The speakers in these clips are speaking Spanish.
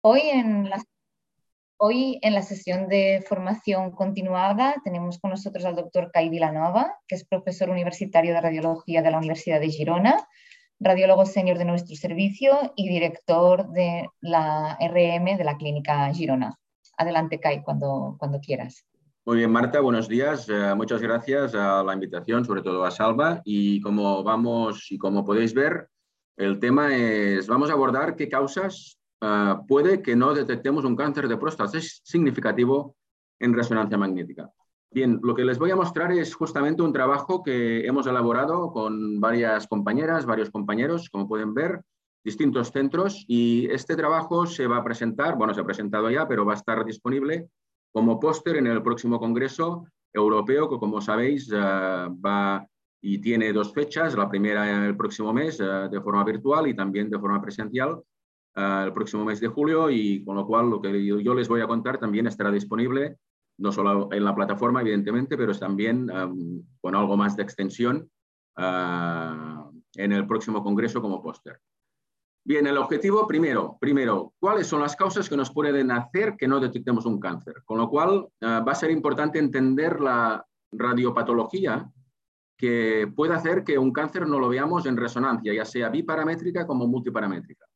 Hoy en, la, sesión de formación continuada tenemos con nosotros al doctor Kai Vilanova, que es profesor universitario de radiología de la Universidad de Girona, radiólogo senior de nuestro servicio y director de la RM de la Clínica Girona. Adelante, Kai, cuando, cuando quieras. Muy bien, Marta, buenos días. Eh, muchas gracias a la invitación, sobre todo a Salva. Y como vamos y como podéis ver, el tema es, vamos a abordar qué causas uh, puede que no detectemos un cáncer de próstata es significativo en resonancia magnética. Bien, lo que les voy a mostrar es justamente un trabajo que hemos elaborado con varias compañeras, varios compañeros, como pueden ver, distintos centros, y este trabajo se va a presentar, bueno, se ha presentado ya, pero va a estar disponible como póster en el próximo Congreso Europeo, que como sabéis uh, va y tiene dos fechas, la primera el próximo mes uh, de forma virtual y también de forma presencial, el próximo mes de julio y con lo cual lo que yo, les voy a contar también estará disponible, no solo en la plataforma, evidentemente, pero también con algo más de extensión en el próximo congreso como póster. Bien, el objetivo, primero, primero, ¿cuáles son las causas que nos pueden hacer que no detectemos un cáncer? Con lo cual, va a ser importante entender la radiopatología que puede hacer que un cáncer no lo veamos en resonancia, ya sea biparamétrica como multiparamétrica.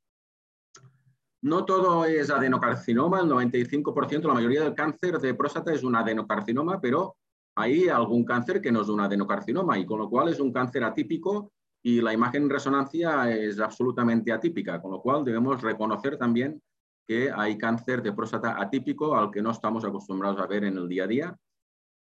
No todo es adenocarcinoma, el 95%, la mayoría del cáncer de próstata es un adenocarcinoma, pero hay algún cáncer que no es un adenocarcinoma y con lo cual es un cáncer atípico y la imagen en resonancia es absolutamente atípica, con lo cual debemos reconocer también que hay cáncer de próstata atípico al que no estamos acostumbrados a ver en el día a día.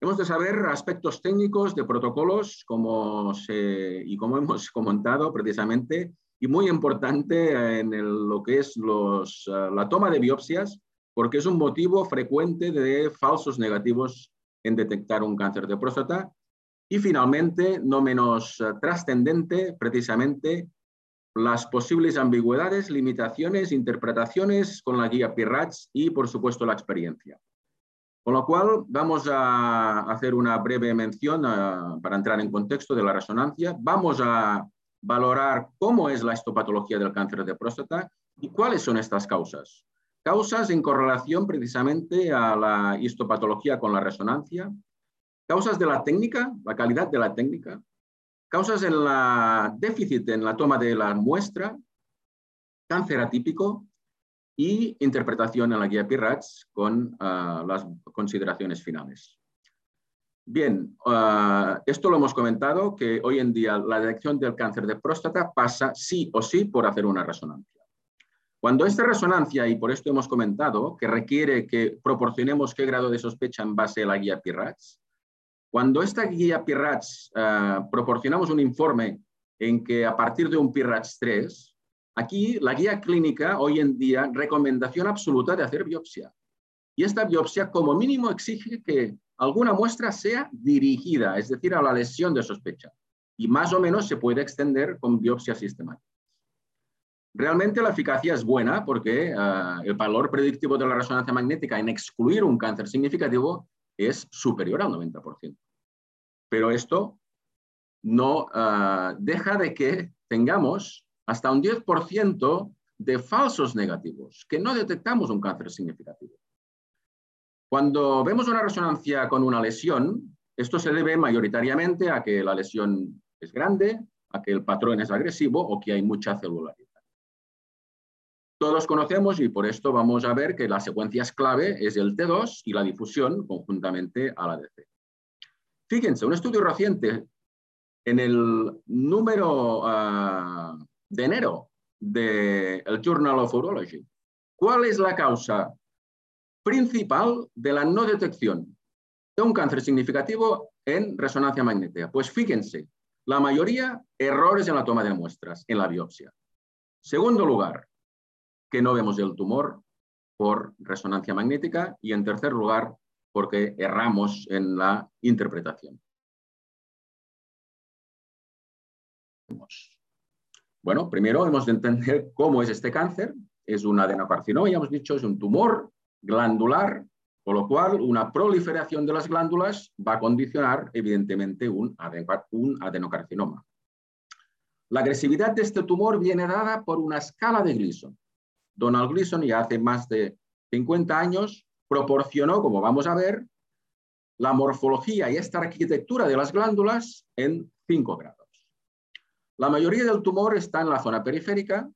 Hemos de saber aspectos técnicos de protocolos como y como hemos comentado precisamente y muy importante en lo que es los, eh, la toma de biopsias, porque es un motivo frecuente de falsos negativos en detectar un cáncer de próstata. Y finalmente, no menos eh, trascendente, precisamente las posibles ambigüedades, limitaciones, interpretaciones con la guía PIRATS y, por supuesto, la experiencia. Con lo cual, vamos a hacer una breve mención eh, para entrar en contexto de la resonancia. Vamos a valorar cómo es la histopatología del cáncer de próstata y cuáles son estas causas. Causas en correlación precisamente a la histopatología con la resonancia, causas de la técnica, la calidad de la técnica, causas en la déficit en la toma de la muestra, cáncer atípico y interpretación en la guía PIRATS con ah, las consideraciones finales. Bien, ah, esto lo hemos comentado, que hoy en día la detección del cáncer de próstata pasa sí o sí por hacer una resonancia. Cuando esta resonancia, y por esto hemos comentado, que requiere que proporcionemos qué grado de sospecha en base a la guía PIRATS, cuando esta guía PIRATS ah, proporcionamos un informe en que a partir de un PIRATS 3, aquí la guía clínica hoy en día recomendación absoluta de hacer biopsia. Y esta biopsia como mínimo exige que alguna muestra sea dirigida, es decir, a la lesión de sospecha, y más o menos se puede extender con biopsia sistemática. Realmente la eficacia es buena porque uh, el valor predictivo de la resonancia magnética en excluir un cáncer significativo es superior al 90%. Pero esto no uh, deja de que tengamos hasta un 10% de falsos negativos, que no detectamos un cáncer significativo. Cuando vemos una resonancia con una lesión, esto se debe mayoritariamente a que la lesión es grande, a que el patrón es agresivo o que hay mucha celularidad. Todos conocemos y por esto vamos a ver que la secuencia clave es el T2 y la difusión conjuntamente a la DC. Fíjense, un estudio reciente en el número uh, de enero del Journal of Urology. ¿Cuál es la causa principal de la no detección de un cáncer significativo en resonancia magnética? Pues fíjense, la mayoría errores en la toma de muestras, en la biopsia. Segundo lugar, que no vemos el tumor por resonancia magnética. Y en tercer lugar, porque erramos en la interpretación. Bueno, primero hemos de entender cómo es este cáncer. Es un adenocarcinoma, ya hemos dicho, es un tumor glandular, con lo cual una proliferación de las glándulas va a condicionar, evidentemente, un, adenocarcinoma. La agresividad de este tumor viene dada por una escala de Gleason. Donald Gleason ya hace más de 50 años proporcionó, como vamos a ver, la morfología y esta arquitectura de las glándulas en 5 grados. La mayoría del tumor está en la zona periférica,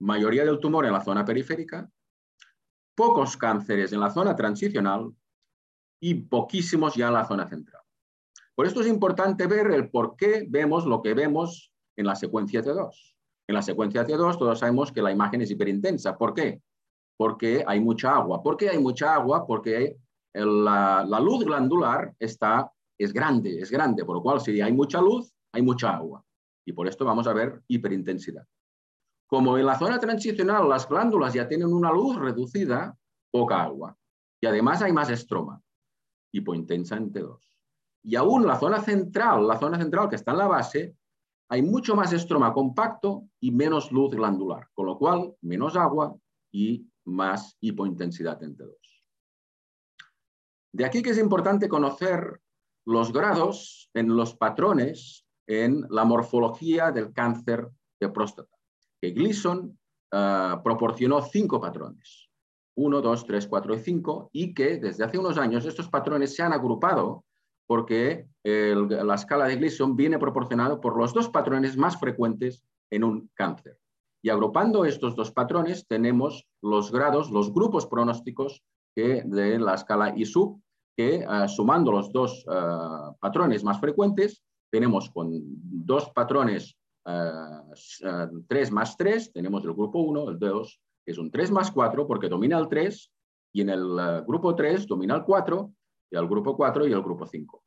mayoría del tumor en la zona periférica, pocos cánceres en la zona transicional y poquísimos ya en la zona central. Por esto es importante ver el por qué vemos lo que vemos en la secuencia T2. En la secuencia T2 todos sabemos que la imagen es hiperintensa. ¿Por qué? Porque hay mucha agua. ¿Por qué hay mucha agua? Porque la, la, luz glandular está, es grande, es grande, por lo cual si hay mucha luz, hay mucha agua. Y por esto vamos a ver hiperintensidad. Como en la zona transicional las glándulas ya tienen una luz reducida, poca agua. Y además hay más estroma, hipointensa en T2. Y aún la zona central, la zona central que está en la base, hay mucho más estroma compacto y menos luz glandular, con lo cual menos agua y más hipointensidad en T2. De aquí que es importante conocer los grados en los patrones en la morfología del cáncer de próstata, que Gleason uh, proporcionó cinco patrones, 1, 2, 3, 4 y 5, y que desde hace unos años estos patrones se han agrupado porque la escala de Gleason viene proporcionada por los dos patrones más frecuentes en un cáncer. Y agrupando estos dos patrones tenemos los grados, los grupos pronósticos que de la escala ISUB, que uh, sumando los dos uh, patrones más frecuentes, tenemos con dos patrones uh, 3 más 3, tenemos el grupo 1, el 2, que es un 3 más 4 porque domina el 3, y en el grupo 3 domina el 4, y el grupo 4 y el grupo 5.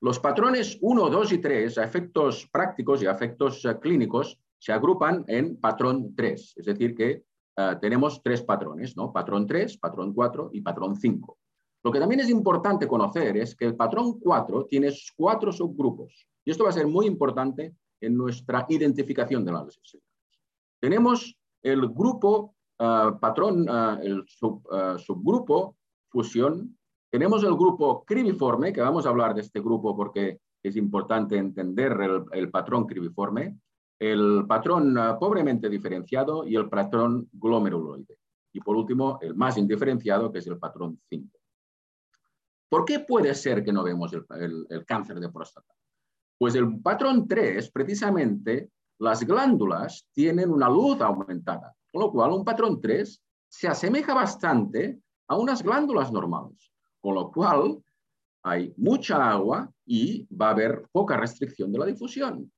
Los patrones 1, 2 y 3, a efectos prácticos y a efectos clínicos, se agrupan en patrón 3, es decir, que uh, tenemos tres patrones, ¿no? patrón 3, patrón 4 y patrón 5. Lo que también es importante conocer es que el patrón 4 tiene cuatro subgrupos y esto va a ser muy importante en nuestra identificación de las lesiones. Tenemos el grupo uh, patrón, uh, el sub, subgrupo fusión, tenemos el grupo cribiforme, que vamos a hablar de este grupo porque es importante entender el, patrón cribiforme, el patrón pobremente diferenciado y el patrón glomeruloide. Y por último, el más indiferenciado, que es el patrón 5. ¿Por qué puede ser que no vemos el cáncer de próstata? Pues el patrón 3, precisamente, las glándulas tienen una luz aumentada, con lo cual un patrón 3 se asemeja bastante a unas glándulas normales, con lo cual hay mucha agua y va a haber poca restricción de la difusión.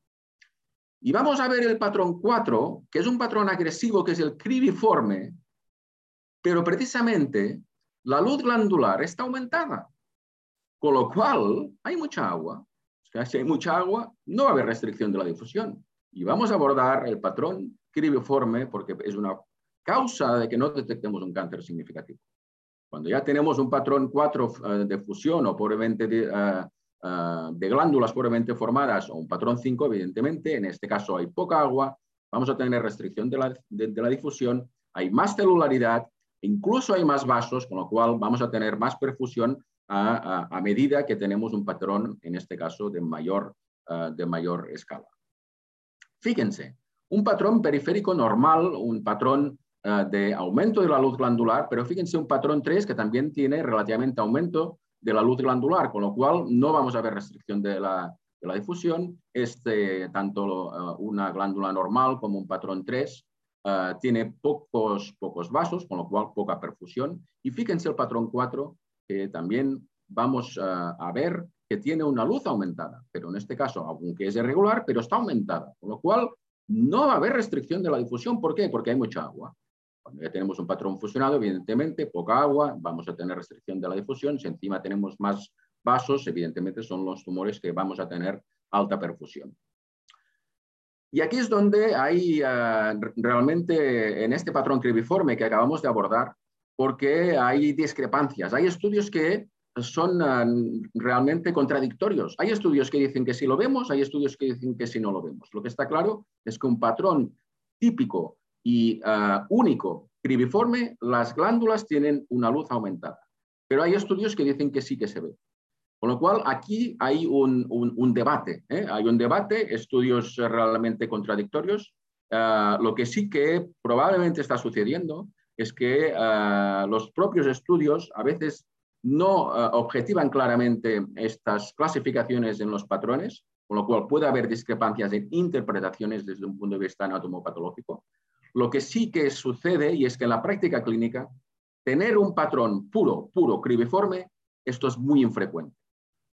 Y vamos a ver el patrón 4, que es un patrón agresivo, que es el cribiforme, pero precisamente la luz glandular está aumentada, con lo cual hay mucha agua. Si hay mucha agua, no va a haber restricción de la difusión. Y vamos a abordar el patrón cribiforme porque es una causa de que no detectemos un cáncer significativo. Cuando ya tenemos un patrón 4 uh, eh, de fusión o pobremente de, uh, uh, de glándulas pobremente formadas o un patrón 5, evidentemente, en este caso hay poca agua, vamos a tener restricción de la, de la difusión, hay más celularidad, incluso hay más vasos, con lo cual vamos a tener más perfusión a, medida que tenemos un patrón, en este caso, de mayor, uh, de mayor escala. Fíjense, un patrón periférico normal, un patrón uh, de aumento de la luz glandular, pero fíjense un patrón 3 que también tiene relativamente aumento de la luz glandular, con lo cual no vamos a ver restricción de la, de la difusión. Este, tanto uh, una glándula normal como un patrón 3 uh, tiene pocos, pocos vasos, con lo cual poca perfusión. Y fíjense el patrón 4, que también vamos uh, a ver que tiene una luz aumentada, pero en este caso, aunque es irregular, pero está aumentada, con lo cual no va a haber restricción de la difusión. ¿Por qué? Porque hay mucha agua. Cuando ya tenemos un patrón fusionado, evidentemente, poca agua, vamos a tener restricción de la difusión. Si encima tenemos más vasos, evidentemente son los tumores que vamos a tener alta perfusión. Y aquí es donde hay uh, realmente en este patrón cribiforme que acabamos de abordar, porque hay discrepancias. Hay estudios que son uh, realmente contradictorios. Hay estudios que dicen que sí lo vemos, hay estudios que dicen que sí no lo vemos. Lo que está claro es que un patrón típico y uh, único cribiforme, las glándulas tienen una luz aumentada. Pero hay estudios que dicen que sí que se ve. Con lo cual, aquí hay un, un, un debate. ¿eh? Hay un debate, estudios realmente contradictorios, lo que sí que probablemente está sucediendo es que los propios estudios a veces no objetivan claramente estas clasificaciones en los patrones, con lo cual puede haber discrepancias en interpretaciones desde un punto de vista anatomopatológico. Lo que sí que sucede, y es que en la práctica clínica, tener un patrón puro, puro, cribiforme, esto es muy infrecuente.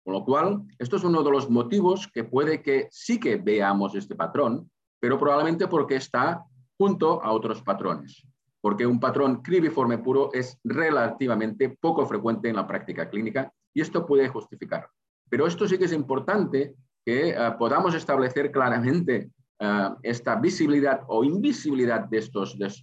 Con lo cual, esto es uno de los motivos que puede que sí que veamos este patrón, pero probablemente porque está junto a otros patrones. Porque un patrón cribiforme puro es relativamente poco frecuente en la práctica clínica y esto puede justificar. Pero esto sí que es importante que eh, podamos establecer claramente eh, esta visibilidad o invisibilidad de estos, de,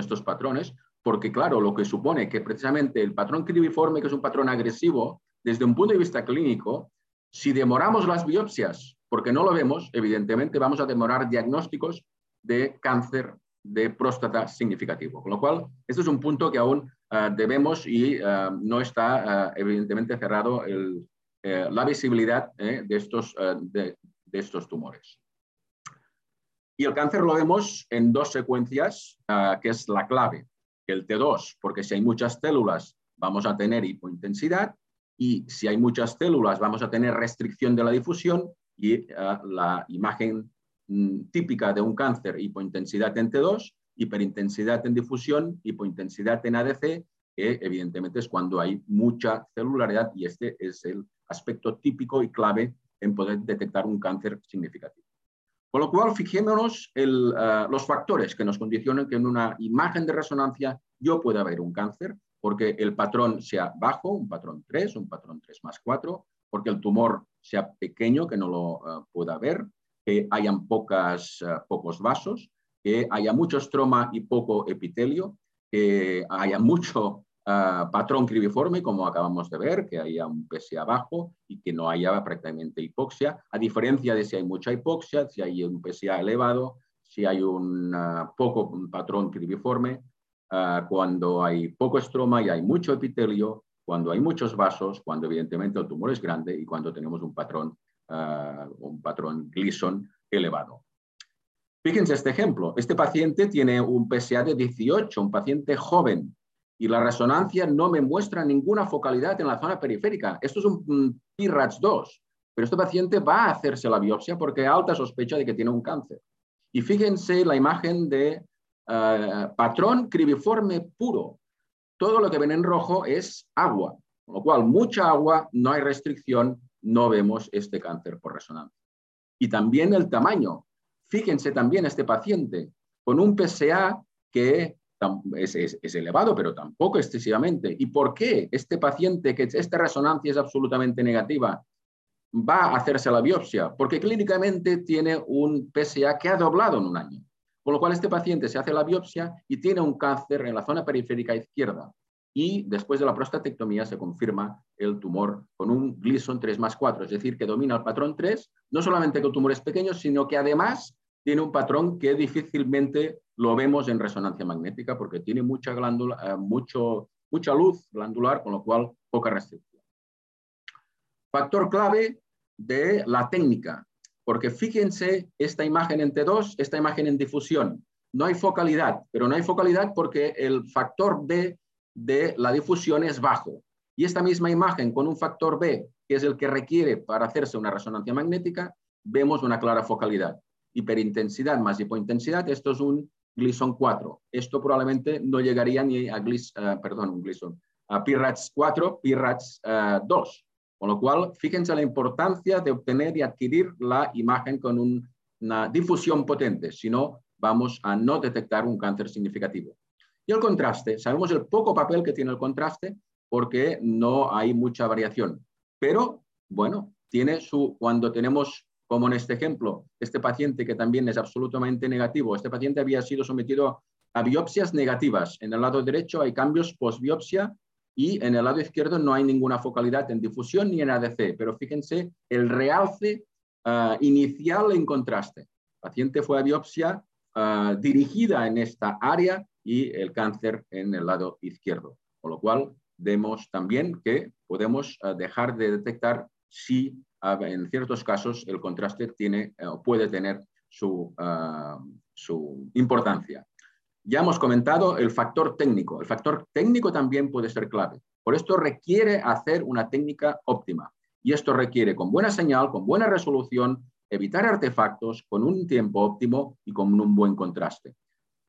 estos patrones, porque claro, lo que supone que precisamente el patrón cribiforme, que es un patrón agresivo, desde un punto de vista clínico, si demoramos las biopsias porque no lo vemos, evidentemente vamos a demorar diagnósticos de cáncer de próstata significativo. Con lo cual, este es un punto que aún eh, debemos y no está evidentemente cerrado eh, la visibilidad eh, de, estos, eh, de, estos tumores. Y el cáncer lo vemos en dos secuencias, que es la clave. El T2, porque si hay muchas células vamos a tener hipointensidad y si hay muchas células vamos a tener restricción de la difusión y la imagen típica de un cáncer, hipointensidad en T2, hiperintensidad en difusión, hipointensidad en ADC, que evidentemente es cuando hay mucha celularidad y este es el aspecto típico y clave en poder detectar un cáncer significativo. Con lo cual, fijémonos eh, los factores que nos condicionan que en una imagen de resonancia yo pueda ver un cáncer, porque el patrón sea bajo, un patrón 3, un patrón 3 más 4, porque el tumor sea pequeño, que no lo eh, pueda ver, que hayan eh, pocos vasos, que haya mucho estroma y poco epitelio, que haya mucho patrón cribiforme, como acabamos de ver, que haya un PSA bajo y que no haya prácticamente hipoxia, a diferencia de si hay mucha hipoxia, si hay un PSA elevado, si hay un poco patrón cribiforme, cuando hay poco estroma y hay mucho epitelio, cuando hay muchos vasos, cuando evidentemente el tumor es grande y cuando tenemos un patrón, un patrón Gleason elevado. Fíjense este ejemplo. Este paciente tiene un PSA de 18, un paciente joven, y la resonancia no me muestra ninguna focalidad en la zona periférica. Esto es un PIRATS 2, pero este paciente va a hacerse la biopsia porque hay alta sospecha de que tiene un cáncer. Y fíjense la imagen de eh, patrón cribiforme puro. Todo lo que ven en rojo es agua, con lo cual mucha agua, no hay restricción, no vemos este cáncer por resonancia. Y también el tamaño. Fíjense también este paciente con un PSA que es, elevado, pero tampoco excesivamente. ¿Y por qué este paciente, que esta resonancia es absolutamente negativa, va a hacerse la biopsia? Porque clínicamente tiene un PSA que ha doblado en un año. Con lo cual este paciente se hace la biopsia y tiene un cáncer en la zona periférica izquierda. Y después de la prostatectomía se confirma el tumor con un Gleason 3 más 4, es decir, que domina el patrón 3, no solamente que el tumor es pequeño, sino que además tiene un patrón que difícilmente lo vemos en resonancia magnética porque tiene mucha, glándula, eh, mucho, mucha luz glandular, con lo cual poca restricción. Factor clave de la técnica, porque fíjense esta imagen en T2, esta imagen en difusión. No hay focalidad, pero no hay focalidad porque el factor B de la difusión es bajo. Y esta misma imagen con un factor B, que es el que requiere para hacerse una resonancia magnética, vemos una clara focalidad hiperintensidad más hipointensidad, esto es un Gleason 4. Esto probablemente no llegaría ni a Gleason, uh, perdón, un Gleason, a PIRATS 4, PIRATS 2. Con lo cual, fíjense la importancia de obtener y adquirir la imagen con una difusión potente, si no, vamos a no detectar un cáncer significativo. Y el contraste, sabemos el poco papel que tiene el contraste porque no hay mucha variación, pero bueno, tiene su, cuando tenemos como en este ejemplo, este paciente que también es absolutamente negativo, este paciente había sido sometido a biopsias negativas. En el lado derecho hay cambios post-biopsia y en el lado izquierdo no hay ninguna focalidad en difusión ni en ADC, pero fíjense el realce ah, inicial en contraste. El paciente fue a biopsia ah, dirigida en esta área y el cáncer en el lado izquierdo, con lo cual vemos también que podemos ah, dejar de detectar si en ciertos casos el contraste tiene eh, o puede tener su, ah, su importancia. Ya hemos comentado el factor técnico. El factor técnico también puede ser clave. Por esto requiere hacer una técnica óptima. Y esto requiere con buena señal, con buena resolución, evitar artefactos, con un tiempo óptimo y con un buen contraste.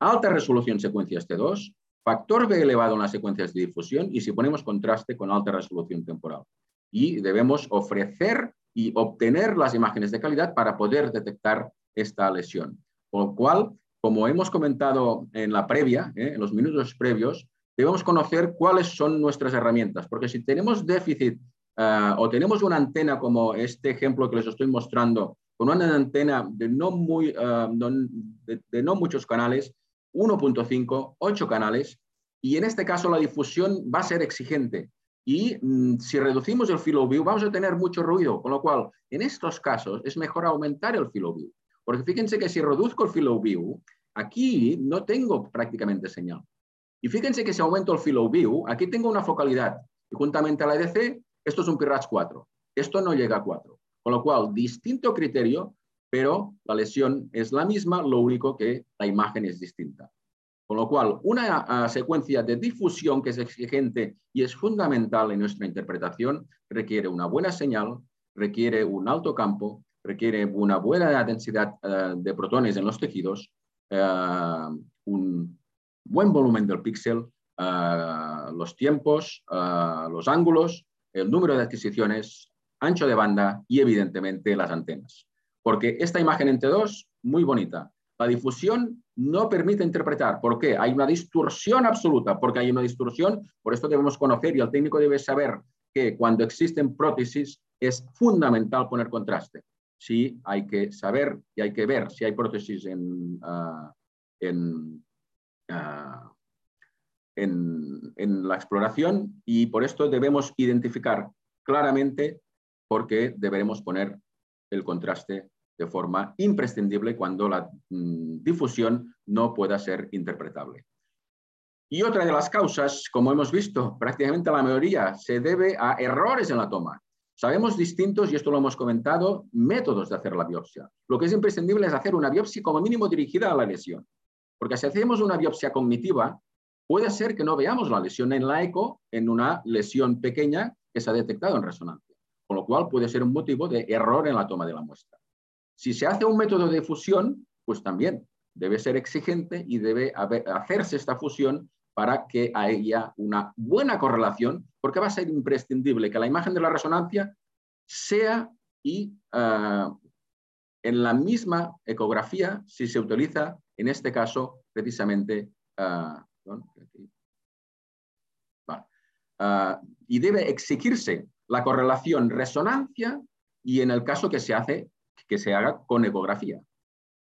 Alta resolución secuencias T2, factor B elevado en las secuencias de difusión y si ponemos contraste con alta resolución temporal. Y debemos ofrecer y obtener las imágenes de calidad para poder detectar esta lesión. Por lo cual, como hemos comentado en la previa, ¿eh? en los minutos previos, debemos conocer cuáles son nuestras herramientas, porque si tenemos déficit uh, o tenemos una antena como este ejemplo que les estoy mostrando, con una antena de no, muy, de, de no muchos canales, 1.5, 8 canales, y en este caso la difusión va a ser exigente. Y mm, si reducimos el field of view, vamos a tener mucho ruido, con lo cual, en estos casos, es mejor aumentar el field of view. Porque fíjense que si reduzco el field of view, aquí no tengo prácticamente señal. Y fíjense que si aumento el field of view, aquí tengo una focalidad. Y juntamente a la EDC, esto es un PIRATS 4. Esto no llega a 4. Con lo cual, distinto criterio, pero la lesión es la misma, lo único que la imagen es distinta. Con lo cual, una uh, secuencia de difusión que es exigente y es fundamental en nuestra interpretación requiere una buena señal, requiere un alto campo, requiere una buena densidad uh, de protones en los tejidos, uh, un buen volumen del píxel, los tiempos, los ángulos, el número de adquisiciones, ancho de banda y evidentemente las antenas. Porque esta imagen en T2, muy bonita, la difusión no permite interpretar. ¿Por qué? Hay una distorsión absoluta. Porque hay una distorsión, por esto debemos conocer y el técnico debe saber que cuando existen prótesis es fundamental poner contraste. Sí, hay que saber y hay que ver si hay prótesis en, en, uh, en, en la exploración y por esto debemos identificar claramente por qué deberemos poner el contraste de forma imprescindible cuando la mm, difusión no pueda ser interpretable. Y otra de las causas, como hemos visto, prácticamente la mayoría se debe a errores en la toma. Sabemos distintos, y esto lo hemos comentado, métodos de hacer la biopsia. Lo que es imprescindible es hacer una biopsia como mínimo dirigida a la lesión. Porque si hacemos una biopsia cognitiva, puede ser que no veamos la lesión en la eco en una lesión pequeña que se ha detectado en resonancia. Con lo cual puede ser un motivo de error en la toma de la muestra. Si se hace un método de fusión, pues también debe ser exigente y debe hacerse esta fusión para que haya una buena correlación, porque va a ser imprescindible que la imagen de la resonancia sea y uh, en la misma ecografía si se utiliza, en este caso, precisamente, uh, uh, y debe exigirse la correlación resonancia y en el caso que se hace que se haga con ecografía.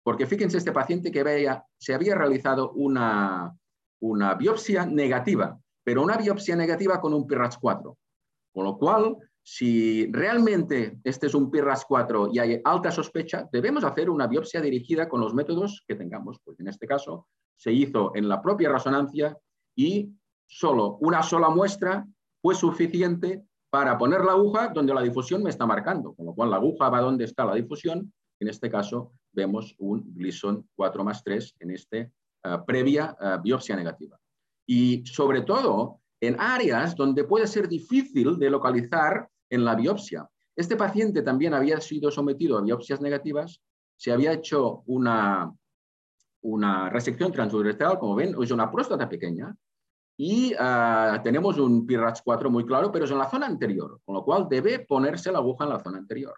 Porque fíjense este paciente que veía, se había realizado una, una biopsia negativa, pero una biopsia negativa con un PIRAS 4. Con lo cual, si realmente este es un PIRAS 4 y hay alta sospecha, debemos hacer una biopsia dirigida con los métodos que tengamos. Pues en este caso se hizo en la propia resonancia y solo una sola muestra fue suficiente para poner la aguja donde la difusión me está marcando, con lo cual la aguja va donde está la difusión. En este caso vemos un Gleason 4 más 3 en este uh, previa uh, biopsia negativa. Y sobre todo en áreas donde puede ser difícil de localizar en la biopsia. Este paciente también había sido sometido a biopsias negativas, se había hecho una, una resección transuretral, como ven, es una próstata pequeña, y uh, tenemos un PIRATS 4 muy claro, pero es en la zona anterior, con lo cual debe ponerse la aguja en la zona anterior.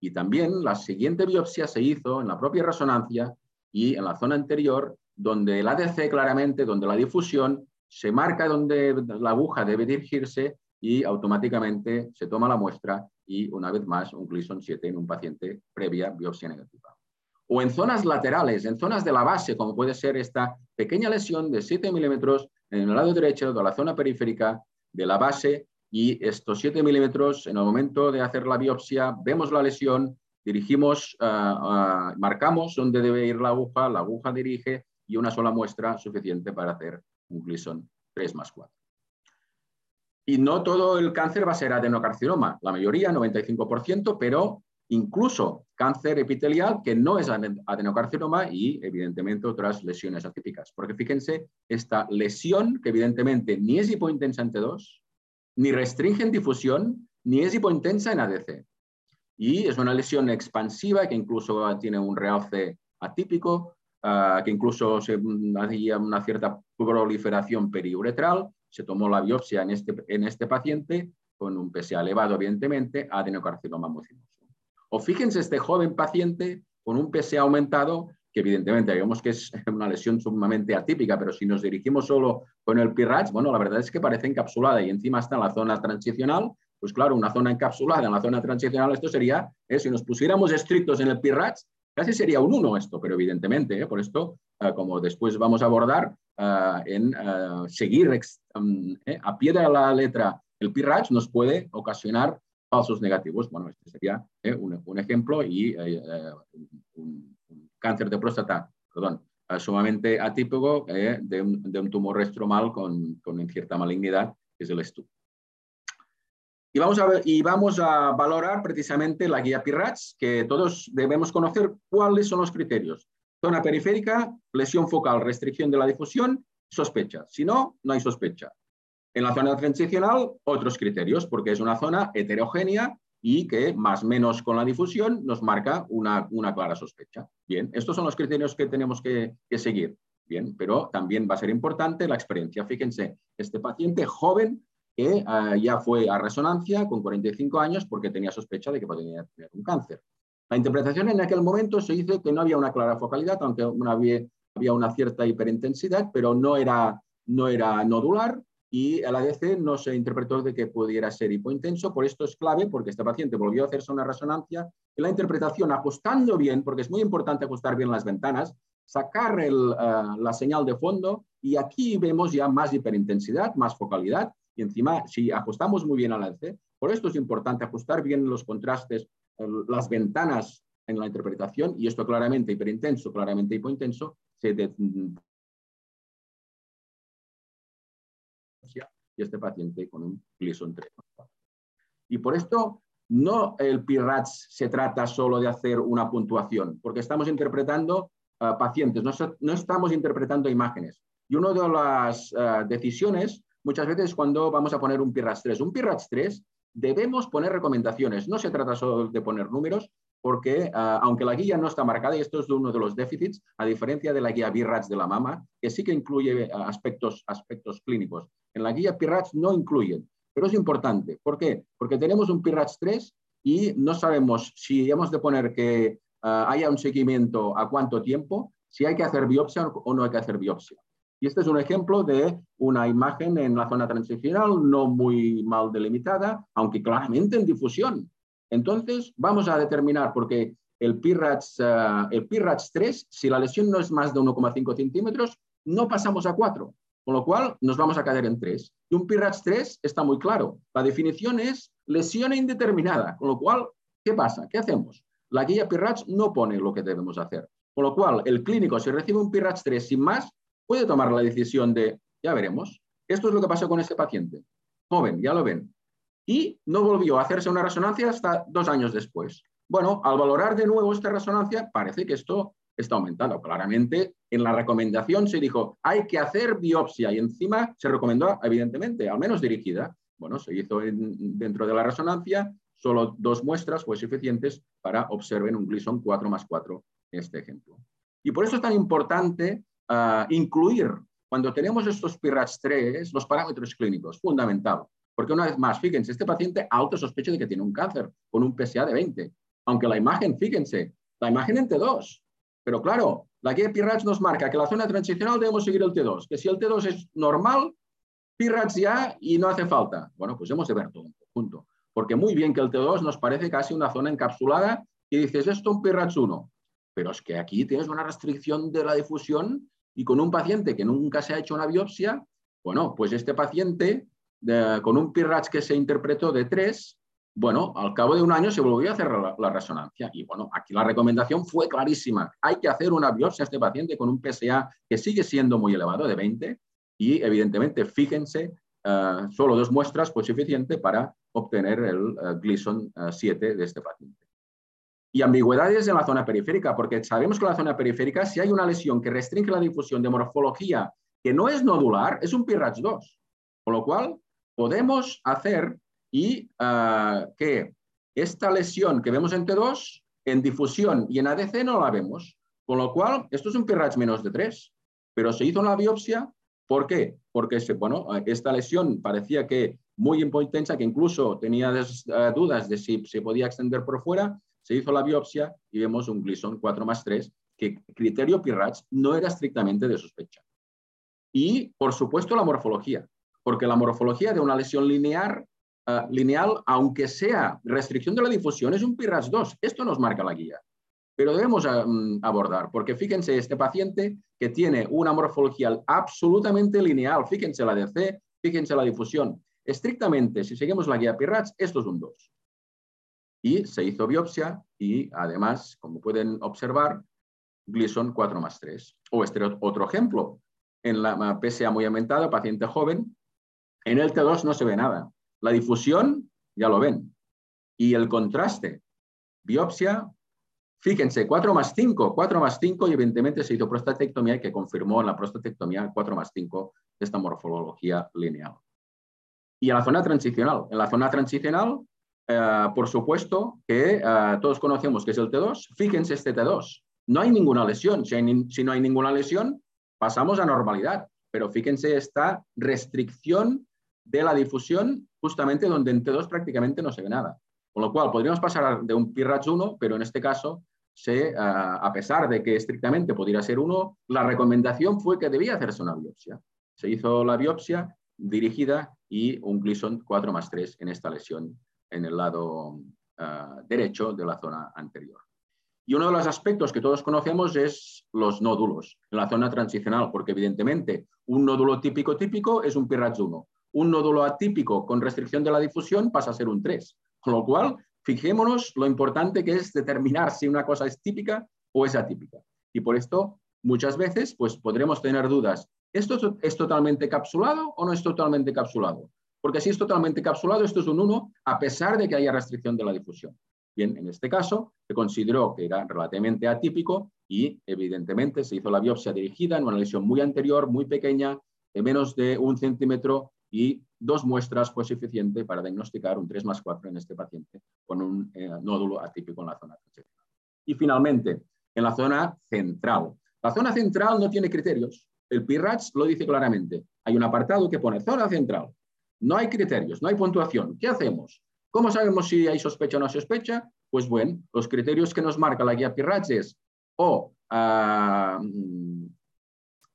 Y también la siguiente biopsia se hizo en la propia resonancia y en la zona anterior, donde el ADC claramente, donde la difusión se marca donde la aguja debe dirigirse y automáticamente se toma la muestra y una vez más un Gleason 7 en un paciente previa biopsia negativa. O en zonas laterales, en zonas de la base, como puede ser esta pequeña lesión de 7 milímetros en el lado derecho de la zona periférica de la base y estos 7 milímetros, en el momento de hacer la biopsia, vemos la lesión, dirigimos, uh, uh, marcamos dónde debe ir la aguja, la aguja dirige y una sola muestra suficiente para hacer un Gleason 3 más 4. Y no todo el cáncer va a ser adenocarcinoma, la mayoría, 95%, pero incluso cáncer epitelial que no es adenocarcinoma y evidentemente otras lesiones atípicas. Porque fíjense, esta lesión que evidentemente ni es hipointensa en T2, ni restringe en difusión, ni es hipointensa en ADC. Y es una lesión expansiva que incluso tiene un realce atípico, ah, que incluso se hacía una cierta proliferación periuretral. Se tomó la biopsia en este, en este paciente con un PSA elevado, evidentemente, adenocarcinoma mucinoso. O fíjense este joven paciente con un PSA aumentado, que evidentemente vemos que es una lesión sumamente atípica, pero si nos dirigimos solo con el PIRATS, bueno, la verdad es que parece encapsulada y encima está en la zona transicional, pues claro, una zona encapsulada en la zona transicional, esto sería, eh, si nos pusiéramos estrictos en el PIRATS, casi sería un 1 esto, pero evidentemente, eh, por esto, eh, como después vamos a abordar, en seguir mm, a pie de la letra el PIRATS nos puede ocasionar falsos negativos. Bueno, este sería un, ejemplo y un, cáncer de próstata, perdón, sumamente atípico de un, tumor restromal con, con cierta malignidad, que es el estudio. Y vamos, a ver, y vamos a valorar precisamente la guía PIRATS, que todos debemos conocer cuáles son los criterios. Zona periférica, lesión focal, restricción de la difusión, sospecha. Si no, no hay sospecha. En la zona transicional, otros criterios, porque es una zona heterogénea y que más o menos con la difusión nos marca una, una clara sospecha. Bien, estos son los criterios que tenemos que, que seguir. Bien, pero también va a ser importante la experiencia. Fíjense, este paciente joven que ah, ya fue a resonancia con 45 años porque tenía sospecha de que podía tener un cáncer. La interpretación en aquel momento se hizo que no había una clara focalidad, aunque había, había una cierta hiperintensidad, pero no era, no era nodular y el ADC no se interpretó de que pudiera ser hipointenso. Por esto es clave, porque este paciente volvió a hacerse una resonancia y la interpretación ajustando bien, porque es muy importante ajustar bien las ventanas, sacar el, ah, la señal de fondo y aquí vemos ya más hiperintensidad, más focalidad y encima, si ajustamos muy bien al alce, por esto es importante ajustar bien los contrastes, las ventanas en la interpretación, y esto claramente hiperintenso, claramente hipointenso, se y este paciente con un Gleason 3. Y por esto no el PIRATS se trata solo de hacer una puntuación, porque estamos interpretando uh, pacientes, no, no, estamos interpretando imágenes. Y una de las uh, decisiones muchas veces cuando vamos a poner un PIRATS 3. Un PIRATS 3 debemos poner recomendaciones. No se trata solo de poner números, porque ah, aunque la guía no está marcada, y esto es uno de los déficits, a diferencia de la guía BIRATS de la mama, que sí que incluye aspectos, aspectos clínicos. En la guía PIRATS no incluyen, pero es importante. ¿Por qué? Porque tenemos un PIRATS 3 y no sabemos si hemos de poner que ah, haya un seguimiento a cuánto tiempo, si hay que hacer biopsia o no hay que hacer biopsia. Y este es un ejemplo de una imagen en la zona transicional no muy mal delimitada, aunque claramente en difusión. Entonces, vamos a determinar, porque el PIRATS, eh, el PIRATS 3, si la lesión no es más de 1,5 centímetros, no pasamos a 4, con lo cual nos vamos a caer en 3. Y un PIRATS 3 está muy claro. La definición es lesión indeterminada, con lo cual, ¿qué pasa? ¿Qué hacemos? La guía PIRATS no pone lo que debemos hacer. Con lo cual, el clínico, si recibe un PIRATS 3 sin más, puede tomar la decisión de, ya veremos, esto es lo que pasó con este paciente, joven, ya lo ven, y no volvió a hacerse una resonancia hasta dos años después. Bueno, al valorar de nuevo esta resonancia, parece que esto está aumentando. Claramente, en la recomendación se dijo, hay que hacer biopsia y encima se recomendó, evidentemente, al menos dirigida. Bueno, se hizo dentro de la resonancia, solo dos muestras fue suficientes para observar un Gleason 4 más 4 en este ejemplo. Y por eso es tan importante incluir, cuando tenemos estos PIRATS 3, los parámetros clínicos, fundamental. Porque una vez más, fíjense, este paciente alto sospecha de que tiene un cáncer con un PSA de 20. Aunque la imagen, fíjense, la imagen en T2. Pero claro, la guía PIRATS nos marca que la zona transicional debemos seguir el T2, que si el T2 es normal, PIRATS ya y no hace falta. Bueno, pues hemos de ver todo en conjunto. Porque muy bien que el T2 nos parece casi una zona encapsulada y dices, esto es un PIRATS 1. Pero es que aquí tienes una restricción de la difusión y con un paciente que nunca se ha hecho una biopsia, bueno, pues este paciente con un PIRATS que se interpretó de 3, bueno, al cabo de un año se volvió a hacer la, resonancia. Y bueno, aquí la recomendación fue clarísima. Hay que hacer una biopsia a este paciente con un PSA que sigue siendo muy elevado, de 20, y evidentemente, fíjense, eh, solo dos muestras fue suficiente para obtener el uh, Gleason 7 de este paciente. y ambigüedades en la zona periférica, porque sabemos que la zona periférica, si hay una lesión que restringe la difusión de morfología que no es nodular, es un PIRATS 2. Con lo cual, podemos hacer y ah, que esta lesión que vemos en T2, en difusión y en ADC no la vemos. Con lo cual, esto es un PIRATS menos de 3, pero se hizo una biopsia. ¿Por qué? Porque bueno, esta lesión parecía que muy intensa, que incluso tenía ah, dudas de si se podía extender por fuera, se hizo la biopsia y vemos un Gleason 4 más 3, que criterio PIRATS no era estrictamente de sospecha. Y, por supuesto, la morfología, porque la morfología de una lesión lineal, lineal, aunque sea restricción de la difusión, es un PIRATS 2. Esto nos marca la guía. Pero debemos ah, mm, abordar, porque fíjense, este paciente que tiene una morfología absolutamente lineal, fíjense la DC, fíjense la difusión. Estrictamente, si seguimos la guía PIRATS, esto es un 2 y se hizo biopsia y además, como pueden observar, Gleason 4 más 3. O este otro ejemplo, en la PSA muy aumentada, paciente joven, en el T2 no se ve nada. La difusión, ya lo ven. Y el contraste, biopsia, fíjense, 4 más 5, 4 más 5 y evidentemente se hizo prostatectomía y que confirmó en la prostatectomía 4 más 5 esta morfología lineal. Y en la zona transicional, en la zona transicional eh, por supuesto que eh, todos conocemos que es el T2. Fíjense este T2. No hay ninguna lesión. Si, no hay ninguna lesión, pasamos a normalidad. Pero fíjense esta restricción de la difusión justamente donde en T2 prácticamente no se ve nada. Con lo cual, podríamos pasar de un PIRATS 1, pero en este caso, se, a pesar de que estrictamente podría ser uno, la recomendación fue que debía hacerse una biopsia. Se hizo la biopsia dirigida y un Gleason 4 más 3 en esta lesión en el lado derecho de la zona anterior. Y uno de los aspectos que todos conocemos es los nódulos en la zona transicional, porque evidentemente un nódulo típico típico es un PIRATS 1. Un nódulo atípico con restricción de la difusión pasa a ser un 3. Con lo cual, fijémonos lo importante que es determinar si una cosa es típica o es atípica. Y por esto, muchas veces, pues podremos tener dudas. ¿Esto es totalmente capsulado o no es totalmente capsulado? porque si es totalmente capsulado, esto es un 1, a pesar de que haya restricción de la difusión. Bien, en este caso se consideró que era relativamente atípico y evidentemente se hizo la biopsia dirigida en una lesión muy anterior, muy pequeña, de menos de un centímetro y dos muestras fue suficiente para diagnosticar un 3 más 4 en este paciente con un eh, nódulo atípico en la zona transeccional. Y finalmente, en la zona central. La zona central no tiene criterios. El PIRATS lo dice claramente. Hay un apartado que pone zona central. No hay criterios, no hay puntuación. ¿Qué hacemos? ¿Cómo sabemos si hay sospecha o no sospecha? Pues bueno, los criterios que nos marca la guía PIRATS es ah,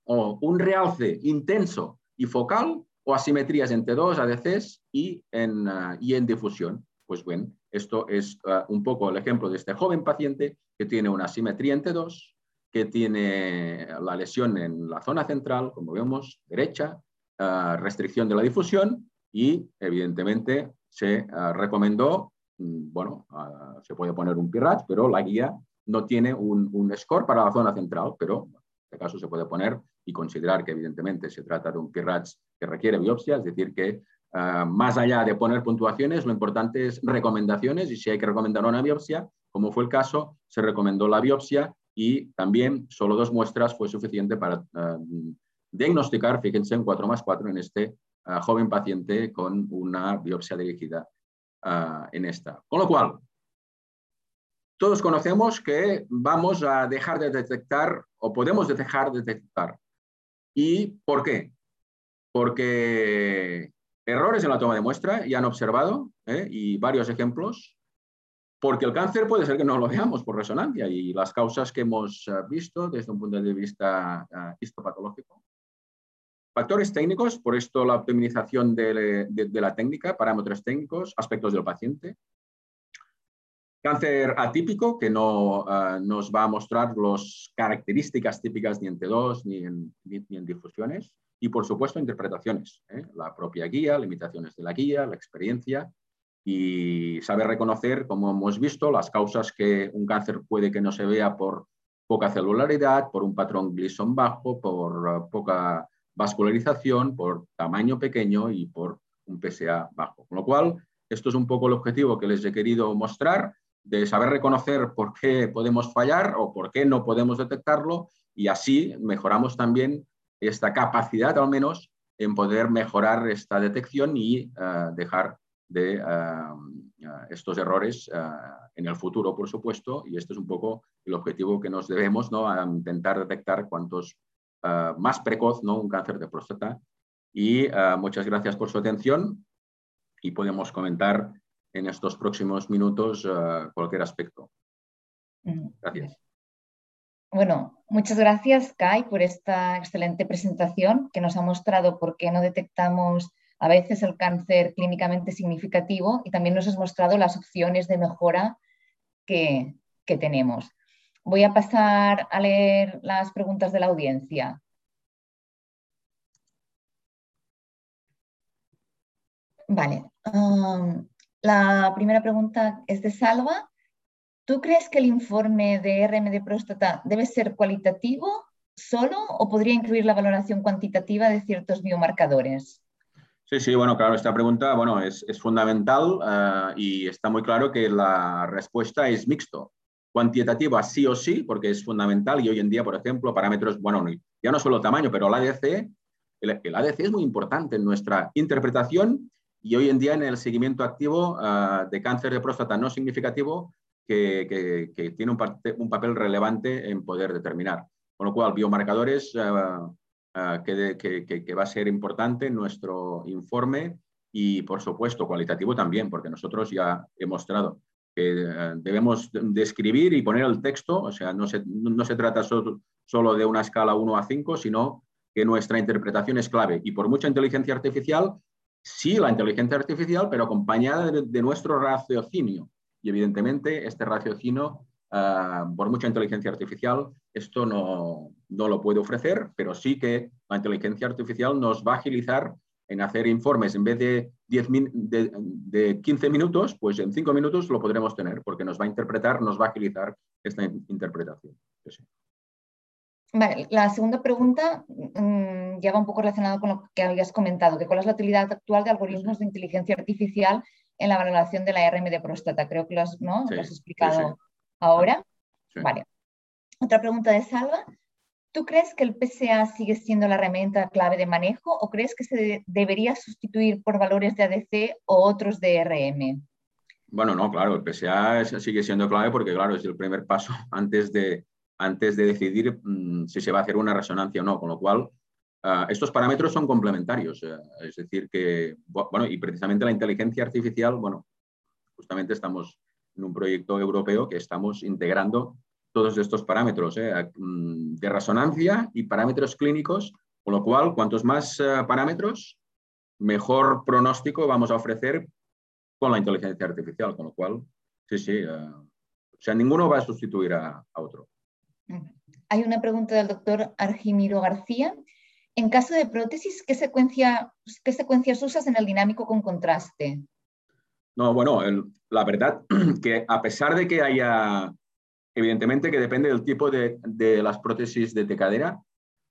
o, un realce intenso y focal o asimetrías entre dos ADCs y en, ah, y en difusión. Pues bueno, esto es ah, un poco el ejemplo de este joven paciente que tiene una asimetría entre dos, que tiene la lesión en la zona central, como vemos, derecha, restricción de la difusión y evidentemente se ah, recomendó, mm, bueno, ah, se puede poner un PIRATS, pero la guía no tiene un, score para la zona central, pero en este caso se puede poner y considerar que evidentemente se trata de un PIRATS requiere biopsia, es decir, que ah, más allá de poner puntuaciones, lo importante es recomendaciones y si hay que recomendar una biopsia, como fue el caso, se recomendó la biopsia y también solo dos muestras fue suficiente para diagnosticar, fíjense, en 4 más 4 en este joven paciente con una biopsia dirigida en esta. Con lo cual, todos conocemos que vamos a dejar de detectar o podemos dejar de detectar. ¿Y por qué? Porque errores en la toma de muestra ya han observado ¿eh? y varios ejemplos, porque el cáncer puede ser que no lo veamos por resonancia y las causas que hemos visto desde un punto de vista histopatológico Factores técnicos, por esto la optimización de, la técnica, parámetros técnicos, aspectos del paciente. Cáncer atípico, que no eh, nos va a mostrar las características típicas ni en T2 ni en difusiones. Y, por supuesto, interpretaciones. ¿eh? La propia guía, limitaciones de la guía, la experiencia y saber reconocer, como hemos visto, las causas que un cáncer puede que no se vea por poca celularidad, por un patrón Gleason bajo, por eh, poca vascularización, por tamaño pequeño y por un PSA bajo. Con lo cual, esto es un poco el objetivo que les he querido mostrar de saber reconocer por qué podemos fallar o por qué no podemos detectarlo y así mejoramos también esta capacidad al menos en poder mejorar esta detección y eh, dejar de eh, estos errores en el futuro, por supuesto, y este es un poco el objetivo que nos debemos, ¿no? A intentar detectar cuantos más precoz, ¿no? Un cáncer de próstata. Y muchas gracias por su atención y podemos comentar en estos próximos minutos uh, cualquier aspecto. Mm. Gracias. Bueno, muchas gracias, Kai, por esta excelente presentación que nos ha mostrado por qué no detectamos a veces el cáncer clínicamente significativo y también nos has mostrado las opciones de mejora que, que tenemos. Voy a pasar a leer las preguntas de la audiencia. Vale. Um, la primera pregunta es de Salva. ¿Tú crees que el informe de RM de próstata debe ser cualitativo solo o podría incluir la valoración cuantitativa de ciertos biomarcadores? Sí, sí, bueno, claro, esta pregunta bueno, es, fundamental eh, y está muy claro que la respuesta es mixto. Cuantitativa sí o sí, porque es fundamental y hoy en día, por ejemplo, parámetros, bueno, ya no solo tamaño, pero el ADC, el ADC es muy importante en nuestra interpretación y hoy en día en el seguimiento activo ah, de cáncer de próstata no significativo que, tiene un, papel relevante en poder determinar. Con lo cual, biomarcadores ah, ah, que, va a ser importante en nuestro informe y, por supuesto, cualitativo también, porque nosotros ya hemos mostrado que debemos describir y poner el texto, o sea, no se, trata solo, de una escala 1 a 5, sino que nuestra interpretación es clave. Y por mucha inteligencia artificial, sí la inteligencia artificial, pero acompañada de, nuestro raciocinio. Y evidentemente este raciocinio, ah, por mucha inteligencia artificial, esto no, no, lo puede ofrecer, pero sí que la inteligencia artificial nos va a agilizar en hacer informes. En vez de, 10 de, de 15 minutos, pues en 5 minutos lo podremos tener, porque nos va a interpretar, nos va a agilizar esta interpretación. Vale, la segunda pregunta mm, ya va un poco relacionado con lo que habías comentado, que cuál es la utilidad actual de algoritmos de inteligencia artificial en la valoración de la RM de próstata. Creo que lo has, ¿no? has explicado ahora. Vale. Otra pregunta de Salva. ¿Tú crees que el PSA sigue siendo la herramienta clave de manejo o crees que se debería sustituir por valores de ADC o otros de RM? Bueno, no, claro, el PSA sigue siendo clave porque, claro, es el primer paso antes de, antes de decidir mm, si se va a hacer una resonancia o no, con lo cual ah, estos parámetros son complementarios. Eh, es decir, que, bueno, y precisamente la inteligencia artificial, bueno, justamente estamos en un proyecto europeo que estamos integrando todos estos parámetros eh, mm, de resonancia y parámetros clínicos, con lo cual, cuantos más eh, parámetros, mejor pronóstico vamos a ofrecer con la inteligencia artificial, con lo cual, sí, sí, o sea, ninguno va a sustituir a otro. Hay una pregunta del doctor Argimiro García. En caso de prótesis, ¿qué, secuencia, qué secuencias usas en el dinámico con contraste? No, bueno, la verdad que a pesar de que haya, evidentemente que depende del tipo de, las prótesis de cadera,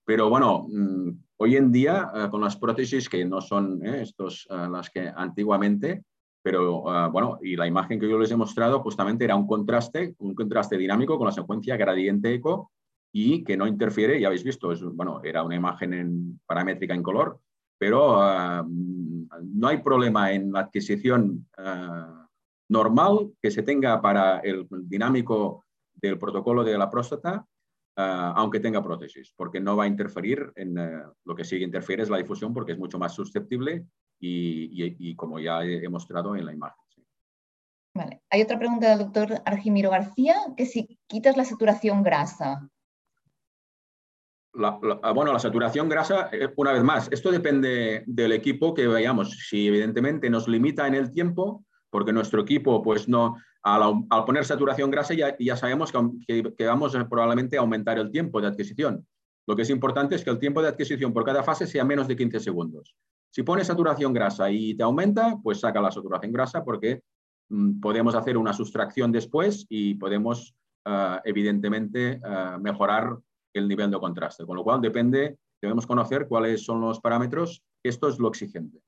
pero bueno, mm, hoy en día eh, con las prótesis que no son eh, estos, eh, las que antiguamente, pero bueno, y la imagen que yo les he mostrado justamente era un contraste, un contraste dinámico con la secuencia gradiente eco y que no interfiere, ya habéis visto, es, bueno, era una imagen en, paramétrica en color, pero no hay problema en la adquisición normal que se tenga para el dinámico del protocolo de la próstata, aunque tenga prótesis, porque no va a interferir en lo que sí interfiere es la difusión porque es mucho más susceptible y, como ya he mostrado en la imagen. Vale. Hay otra pregunta del doctor Argimiro García, que si quitas la saturación grasa. Ah, bueno, la saturación grasa, una vez más, esto depende del equipo que vayamos. Si evidentemente nos limita en el tiempo, porque nuestro equipo, pues no, al, poner saturación grasa ya, sabemos que, que, vamos a probablemente a aumentar el tiempo de adquisición. Lo que es importante es que el tiempo de adquisición por cada fase sea menos de 15 segundos. Si pones saturación grasa y te aumenta, pues saca la saturación grasa porque mm, podemos hacer una sustracción después y podemos, ah, evidentemente, ah, mejorar el nivel de contraste. Con lo cual, depende, debemos conocer cuáles son los parámetros. Esto es lo exigente.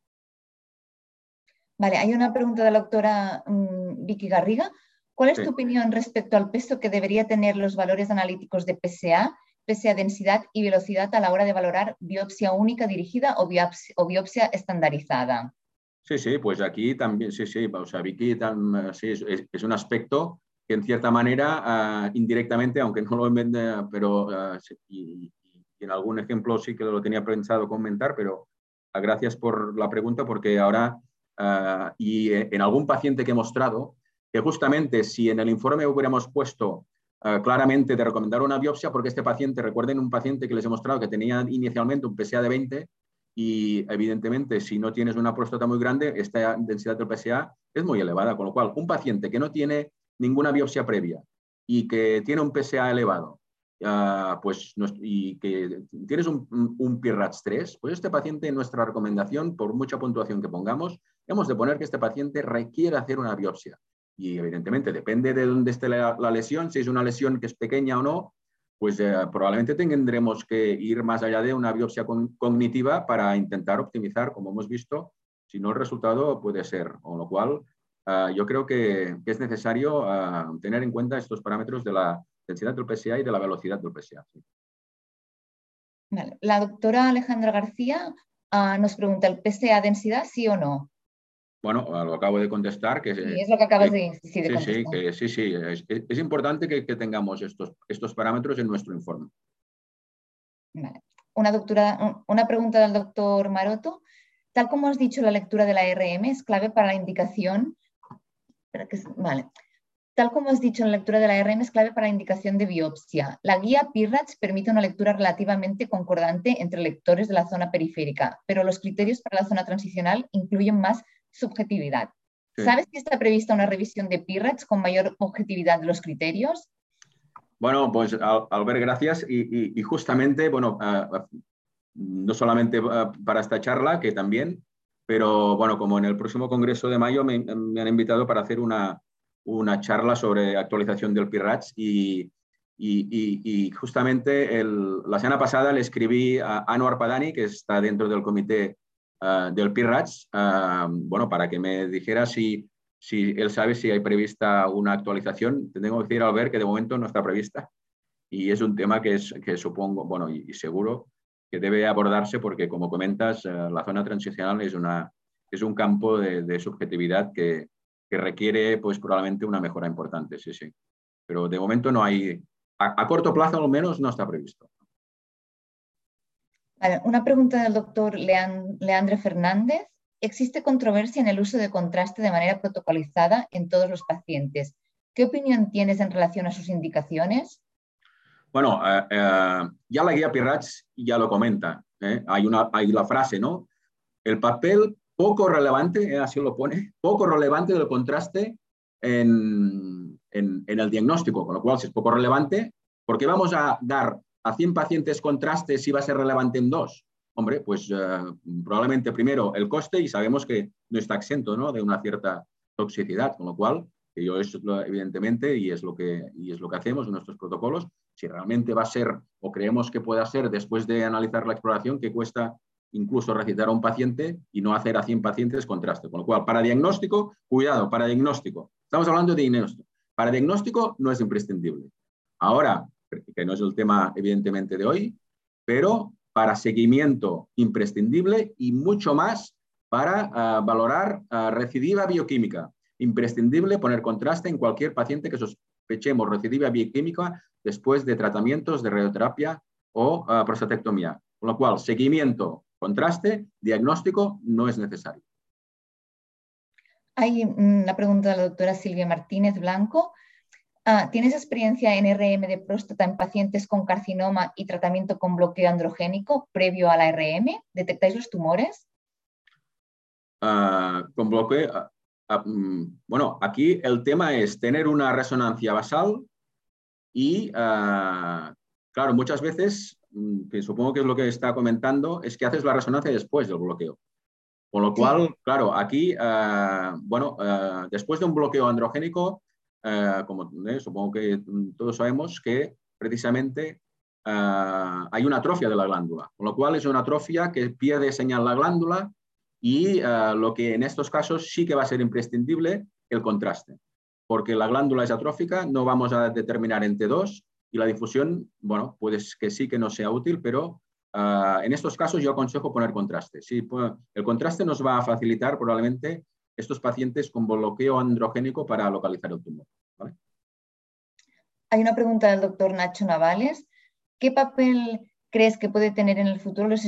Vale, hay una pregunta de la doctora mm, Vicky Garriga. ¿Cuál es tu opinión respecto al peso que debería tener los valores analíticos de PSA, PSA densidad y velocidad a la hora de valorar biopsia única dirigida o biopsia, estandarizada? Sí, sí, pues aquí también, sí, sí, o sea, Vicky sí, es, un aspecto que en cierta manera, ah, indirectamente, aunque no lo vende, pero ah, y, en algún ejemplo sí que lo tenía pensado comentar, pero ah, gracias por la pregunta porque ahora y eh, en algún paciente que he mostrado, que justamente si en el informe hubiéramos puesto claramente de recomendar una biopsia, porque este paciente, recuerden un paciente que les he mostrado que tenía inicialmente un PSA de 20 y evidentemente si no tienes una próstata muy grande, esta densidad del PSA es muy elevada, con lo cual un paciente que no tiene ninguna biopsia previa y que tiene un PSA elevado, pues, y que tienes un, un PIRATS 3, pues este paciente, en nuestra recomendación, por mucha puntuación que pongamos, hemos de poner que este paciente requiere hacer una biopsia. Y evidentemente depende de dónde esté la, lesión, si es una lesión que es pequeña o no, pues eh, probablemente tendremos que ir más allá de una biopsia cognitiva para intentar optimizar, como hemos visto, si no el resultado puede ser, con lo cual Ah, yo creo que, es necesario ah, tener en cuenta estos parámetros de la densidad del PSA y de la velocidad del PSA. La doctora Alejandra García ah, nos pregunta, ¿el PSA densidad sí o no? Bueno, lo acabo de contestar. Que, sí, es lo que acabas de, sí, de sí, que, sí, sí, es, importante que, tengamos estos, estos parámetros en nuestro informe. Una, doctora, una pregunta del doctor Maroto. Tal como has dicho, la lectura de la RM es clave para la indicación vale. Tal como has dicho en la lectura de la RM es clave para la indicación de biopsia. La guía PIRATS permite una lectura relativamente concordante entre lectores de la zona periférica, pero los criterios para la zona transicional incluyen más subjetividad. ¿Sabes si está prevista una revisión de PIRATS con mayor objetividad de los criterios? Bueno, pues Albert, gracias. Y, justamente, bueno, ah, no solamente ah, para esta charla, que también, pero bueno, como en el próximo Congreso de mayo me, han invitado para hacer una, una, charla sobre actualización del PIRATS y, y, justamente la semana pasada le escribí a Anwar Padani, que está dentro del comité ah, del PIRATS, ah, bueno, para que me dijera si, si él sabe si hay prevista una actualización. Tengo que decir, al ver que de momento no está prevista y es un tema que, es, que supongo, bueno, y seguro que debe abordarse porque, como comentas, eh, la zona transicional es, una, es un campo de, subjetividad que, requiere pues, probablemente una mejora importante, sí, sí. Pero de momento no hay, a, corto plazo al menos no está previsto. una pregunta del doctor Leandre Fernández. ¿Existe controversia en el uso de contraste de manera protocolizada en todos los pacientes? ¿Qué opinión tienes en relación a sus indicaciones? Bueno, eh, eh, ya la guía Pirrats ya lo comenta. ¿eh? Hay, una, hay la frase, ¿no? El papel poco relevante, así lo pone, poco relevante del contraste en, en, el diagnóstico, con lo cual, si es poco relevante, ¿por qué vamos a dar a 100 pacientes contraste si va a ser relevante en dos? Hombre, pues probablemente primero el coste y sabemos que no está exento ¿no? de una cierta toxicidad, con lo cual, yo eso evidentemente, y es, lo que, y es lo que hacemos en nuestros protocolos, si realmente va a ser o creemos que pueda ser después de analizar la exploración que cuesta incluso recitar a un paciente y no hacer a 100 pacientes contraste. Con lo cual, para diagnóstico, cuidado, para diagnóstico. Estamos hablando de diagnóstico. Para diagnóstico no es imprescindible. Ahora, que no es el tema evidentemente de hoy, pero para seguimiento imprescindible y mucho más para ah, valorar uh, recidiva bioquímica. Imprescindible poner contraste en cualquier paciente que sospechemos recidiva bioquímica después de tratamientos de radioterapia o uh, prostatectomía. Con lo cual, seguimiento, contraste, diagnóstico no es necesario. Hay una pregunta de la doctora Silvia Martínez Blanco. Ah, ¿Tienes experiencia en RM de próstata en pacientes con carcinoma y tratamiento con bloqueo androgénico previo a la RM? ¿Detectáis los tumores? Ah, con bloqueo. Ah, mm, bueno, aquí el tema es tener una resonancia basal y, ah, claro, muchas veces, mm, que supongo que es lo que está comentando, es que haces la resonancia después del bloqueo. Con lo cual, claro, aquí, ah, bueno, después de un bloqueo androgénico, como eh, supongo que todos sabemos que precisamente hay una atrofia de la glándula, con lo cual es una atrofia que pierde señal la glándula y lo que en estos casos sí que va a ser imprescindible, el contraste. porque la glándula es atrófica, no vamos a determinar en T2 y la difusión, bueno, puede que sí que no sea útil, pero ah, en estos casos yo aconsejo poner contraste. Sí, pues, el contraste nos va a facilitar probablemente estos pacientes con bloqueo androgénico para localizar el tumor. Hay una pregunta del doctor Nacho Navales. ¿Qué papel crees que puede tener en el futuro los,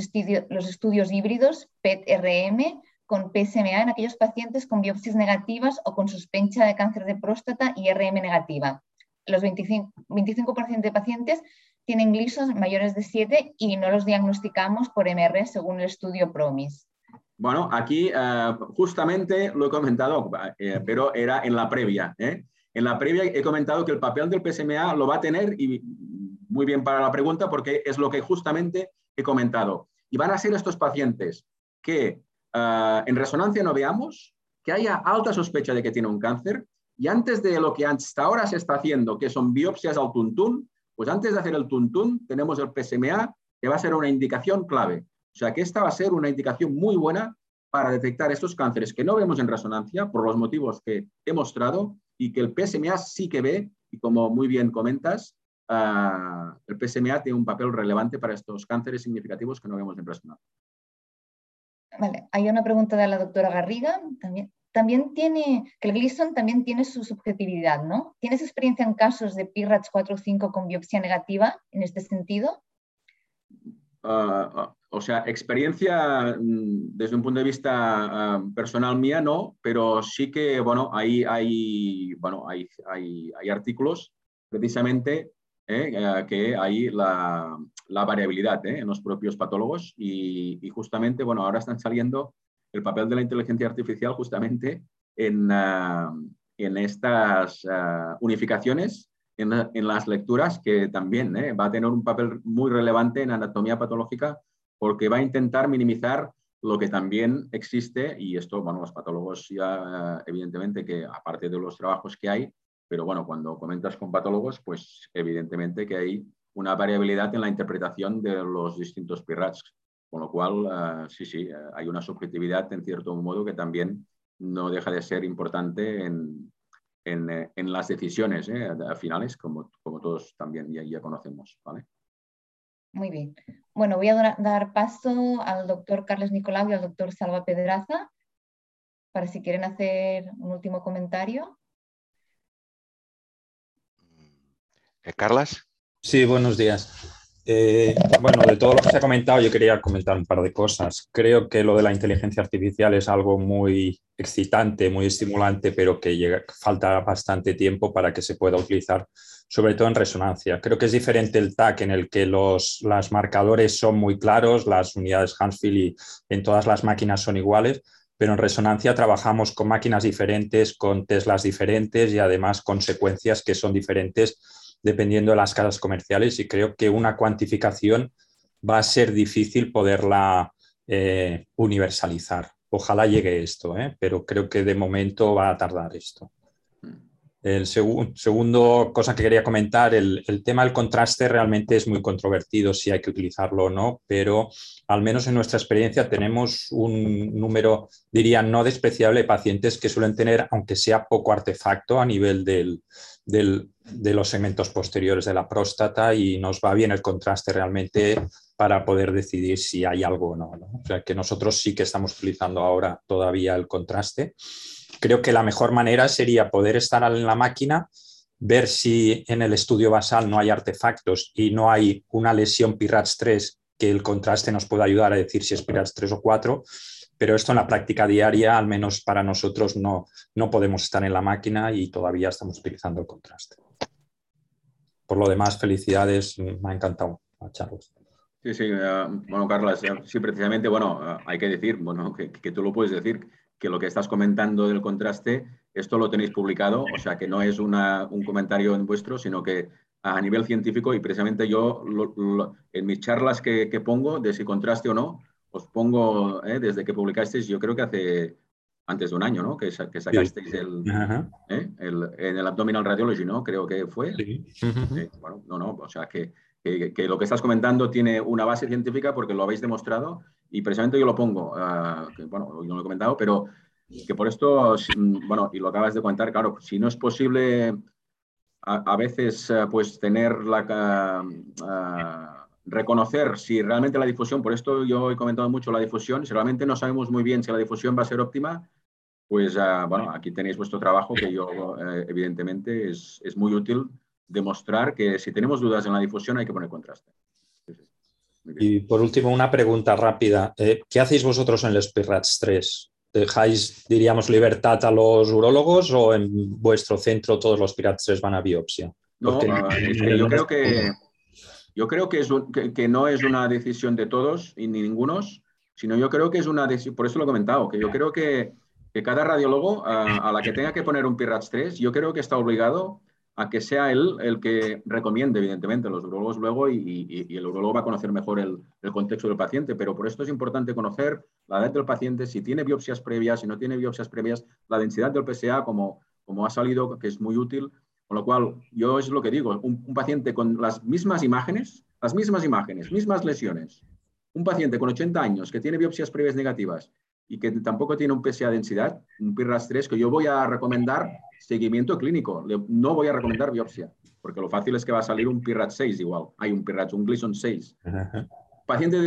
los estudios híbridos PET-RM con PSMA en aquellos pacientes con biopsias negativas o con sospecha de cáncer de próstata y RM negativa? Los 25%, 25 de pacientes tienen glisos mayores de 7 y no los diagnosticamos por MR según el estudio PROMIS. Bueno, aquí eh, justamente lo he comentado, eh, pero era en la previa. ¿eh? En la previa he comentado que el papel del PSMA lo va a tener y muy bien para la pregunta porque es lo que justamente he comentado. Y van a ser estos pacientes que en resonancia no veamos, que haya alta sospecha de que tiene un cáncer y antes de lo que hasta ahora se está haciendo, que son biopsias al tuntún, pues antes de hacer el tuntún tenemos el PSMA que va a ser una indicación clave. O sea que esta va a ser una indicación muy buena para detectar estos cánceres que no vemos en resonancia por los motivos que he mostrado y que el PSMA sí que ve, y como muy bien comentas, ah, el PSMA tiene un papel relevante para estos cánceres significativos que no vemos en resonancia. Vale, hay una pregunta de la doctora Garriga también. También tiene, que el Gleason también tiene su subjetividad, ¿no? ¿Tienes experiencia en casos de PIRATS 4 o 5 con biopsia negativa en este sentido? Ah, ah, o sea, experiencia mm, desde un punto de vista personal mía no, pero sí que, bueno, hay, hay, bueno, hay, hay, hay artículos precisamente eh, eh, que hay la, variabilidad eh, en los propios patólogos y, justamente, bueno, ahora están saliendo el papel de la inteligencia artificial justamente en, en estas unificaciones en, las lecturas que también va a tener un papel muy relevante en anatomía patológica porque va a intentar minimizar lo que también existe y esto, bueno, los patólogos ya evidentemente que aparte de los trabajos que hay, pero bueno, cuando comentas con patólogos, pues evidentemente que hay una variabilidad en la interpretación de los distintos PIRATS, con lo cual, eh, sí, sí, eh, hay una subjetividad en cierto modo que también no deja de ser importante en, eh, en, las decisiones eh, finales, como, como todos también ya, ya conocemos. ¿vale? Muy bien. Bueno, voy a dar paso al doctor Carles Nicolau y al doctor Salva Pedraza para si quieren hacer un último comentario. Eh, Carlas. Sí, buenos días. Eh, bueno, de todo lo que se ha comentado, yo quería comentar un par de cosas. Creo que lo de la inteligencia artificial es algo muy excitante, muy estimulante, pero que falta bastante tiempo para que se pueda utilizar, sobre todo en resonancia. Creo que es diferente el TAC en el que los las marcadores son muy claros, las unidades Hansfield y en todas las máquinas son iguales, pero en resonancia trabajamos con máquinas diferentes, con Teslas diferentes y además con secuencias que son diferentes dependiendo de las casas comerciales y creo que una cuantificación va a ser difícil poderla eh, universalizar. Ojalá llegue esto, ¿eh? pero creo que de momento va a tardar esto. El segundo cosa que quería comentar, el, el, tema del contraste realmente es muy controvertido si hay que utilizarlo o no, pero al menos en nuestra experiencia tenemos un número, diría, no despreciable de pacientes que suelen tener, aunque sea poco artefacto a nivel del, de los segmentos posteriores de la próstata y nos va bien el contraste realmente para poder decidir si hay algo o no, O sea, que nosotros sí que estamos utilizando ahora todavía el contraste. Creo que la mejor manera sería poder estar en la máquina, ver si en el estudio basal no hay artefactos y no hay una lesión PIRATS 3 que el contraste nos pueda ayudar a decir si es PIRATS 3 o 4 pero esto en la práctica diaria, al menos para nosotros, no, no podemos estar en la máquina y todavía estamos utilizando el contraste. Por lo demás, felicidades, me ha encantado, Charles. Sí, sí, eh, bueno, Carlos, eh, sí, precisamente, bueno, eh, hay que decir, bueno, que, tú lo puedes decir, que lo que estás comentando del contraste, esto lo tenéis publicado, o sea, que no es una, un comentario en vuestro, sino que a nivel científico y precisamente yo en mis charlas que, que, pongo de si contraste o no, os pongo, eh, desde que publicasteis, yo creo que hace antes de un año, ¿no? Que, que sacasteis el, eh, el, en el Abdominal Radiology, ¿no? Creo que fue. Sí. bueno, no, no, o sea, que, que, lo que estás comentando tiene una base científica porque lo habéis demostrado y precisamente yo lo pongo, uh, bueno, yo no lo he comentado, pero que por esto, bueno, y lo acabas de comentar, claro, si no es posible a, veces eh, pues tener la... reconocer si realmente la difusión, por esto yo he comentado mucho la difusión, si realmente no sabemos muy bien si la difusión va a ser óptima, pues bueno, aquí tenéis vuestro trabajo que yo evidentemente es, es muy útil demostrar que si tenemos dudas en la difusión hay que poner contraste. Y por último, una pregunta rápida. Eh, ¿Qué hacéis vosotros en el SPIRATS 3? ¿Dejáis, diríamos, libertad a los urólogos o en vuestro centro todos los PIRATS 3 van a biopsia? No, ah, yo creo que, yo creo que, es que, no es una decisión de todos y ni ningunos, sino yo creo que es una decisión, por eso lo he comentado, que yo creo que, cada radiólogo a, la que tenga que poner un PIRATS 3, yo creo que está obligado a que sea él el que recomiende, evidentemente, los urologos luego y, el urologo va a conocer mejor el, contexto del paciente, pero por esto es importante conocer la edad del paciente, si tiene biopsias previas, si no tiene biopsias previas, la densidad del PSA, como, como ha salido, que es muy útil. Con lo cual, yo es lo que digo, un, paciente con las mismas imágenes, las mismas imágenes, mismas lesiones, un paciente con 80 años que tiene biopsias previas negativas y que tampoco tiene un PSA densidad, un PIRAS 3, que yo voy a recomendar seguimiento clínico. No voy a recomendar biopsia, porque lo fácil es que va a salir un PIRAT 6 igual. Hay un PIRAT, un Gleason 6. Paciente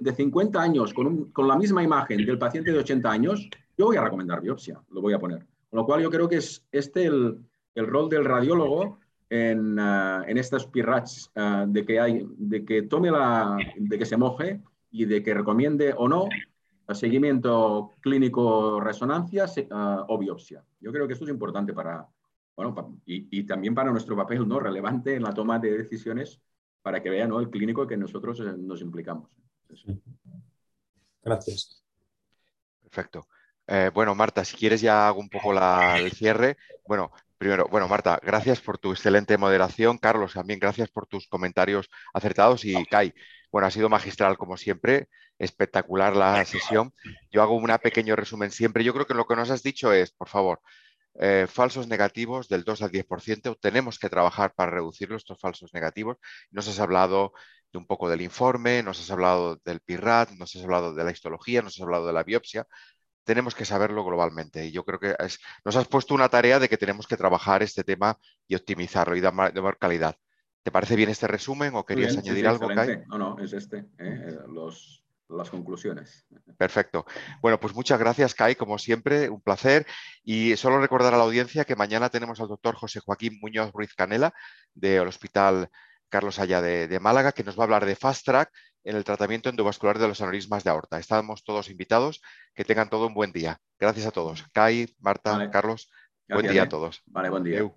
de, 50 años con, la misma imagen del paciente de 80 años, yo voy a recomendar biopsia, lo voy a poner. Con lo cual yo creo que es este el, rol del radiólogo en, uh, en estos PIRATs, uh, de, que hay, de que tome la, de que se moje y de que recomiende o no seguimiento clínico, resonancia o biopsia. Yo creo que esto es importante para, bueno, y, también para nuestro papel ¿no? relevante en la toma de decisiones para que vean el clínico que nosotros eh, nos implicamos. Gracias. Perfecto. Eh, bueno, Marta, si quieres ya hago un poco el cierre. Bueno, primero, bueno, Marta, gracias por tu excelente moderación. Carlos, también gracias por tus comentarios acertados. Y Kai, bueno, ha sido magistral como siempre, espectacular la sesión. Yo hago un pequeño resumen siempre. Yo creo que lo que nos has dicho es, por favor, eh, falsos negativos del 2 al 10%. Tenemos que trabajar para reducir estos falsos negativos. Nos has hablado de un poco del informe, nos has hablado del PIRAT, nos has hablado de la histología, nos has hablado de la biopsia. Tenemos que saberlo globalmente y yo creo que nos has puesto una tarea de que tenemos que trabajar este tema y optimizarlo y dar, dar calidad. ¿Te parece bien este resumen o querías añadir algo, Kai? No, no, es este, ¿eh? Los, las conclusiones. Perfecto. Bueno, pues muchas gracias, Kai, como siempre, un placer. Y solo recordar a la audiencia que mañana tenemos al doctor José Joaquín Muñoz Ruiz Canela del Hospital Carlos Haya de, Málaga, que nos va a hablar de Fast Track en el tratamiento endovascular de los aneurismas de aorta. Estamos todos invitados. Que tengan todo un buen día. Gracias a todos. Kai, Marta, Carlos, buen día a todos. Vale, buen día.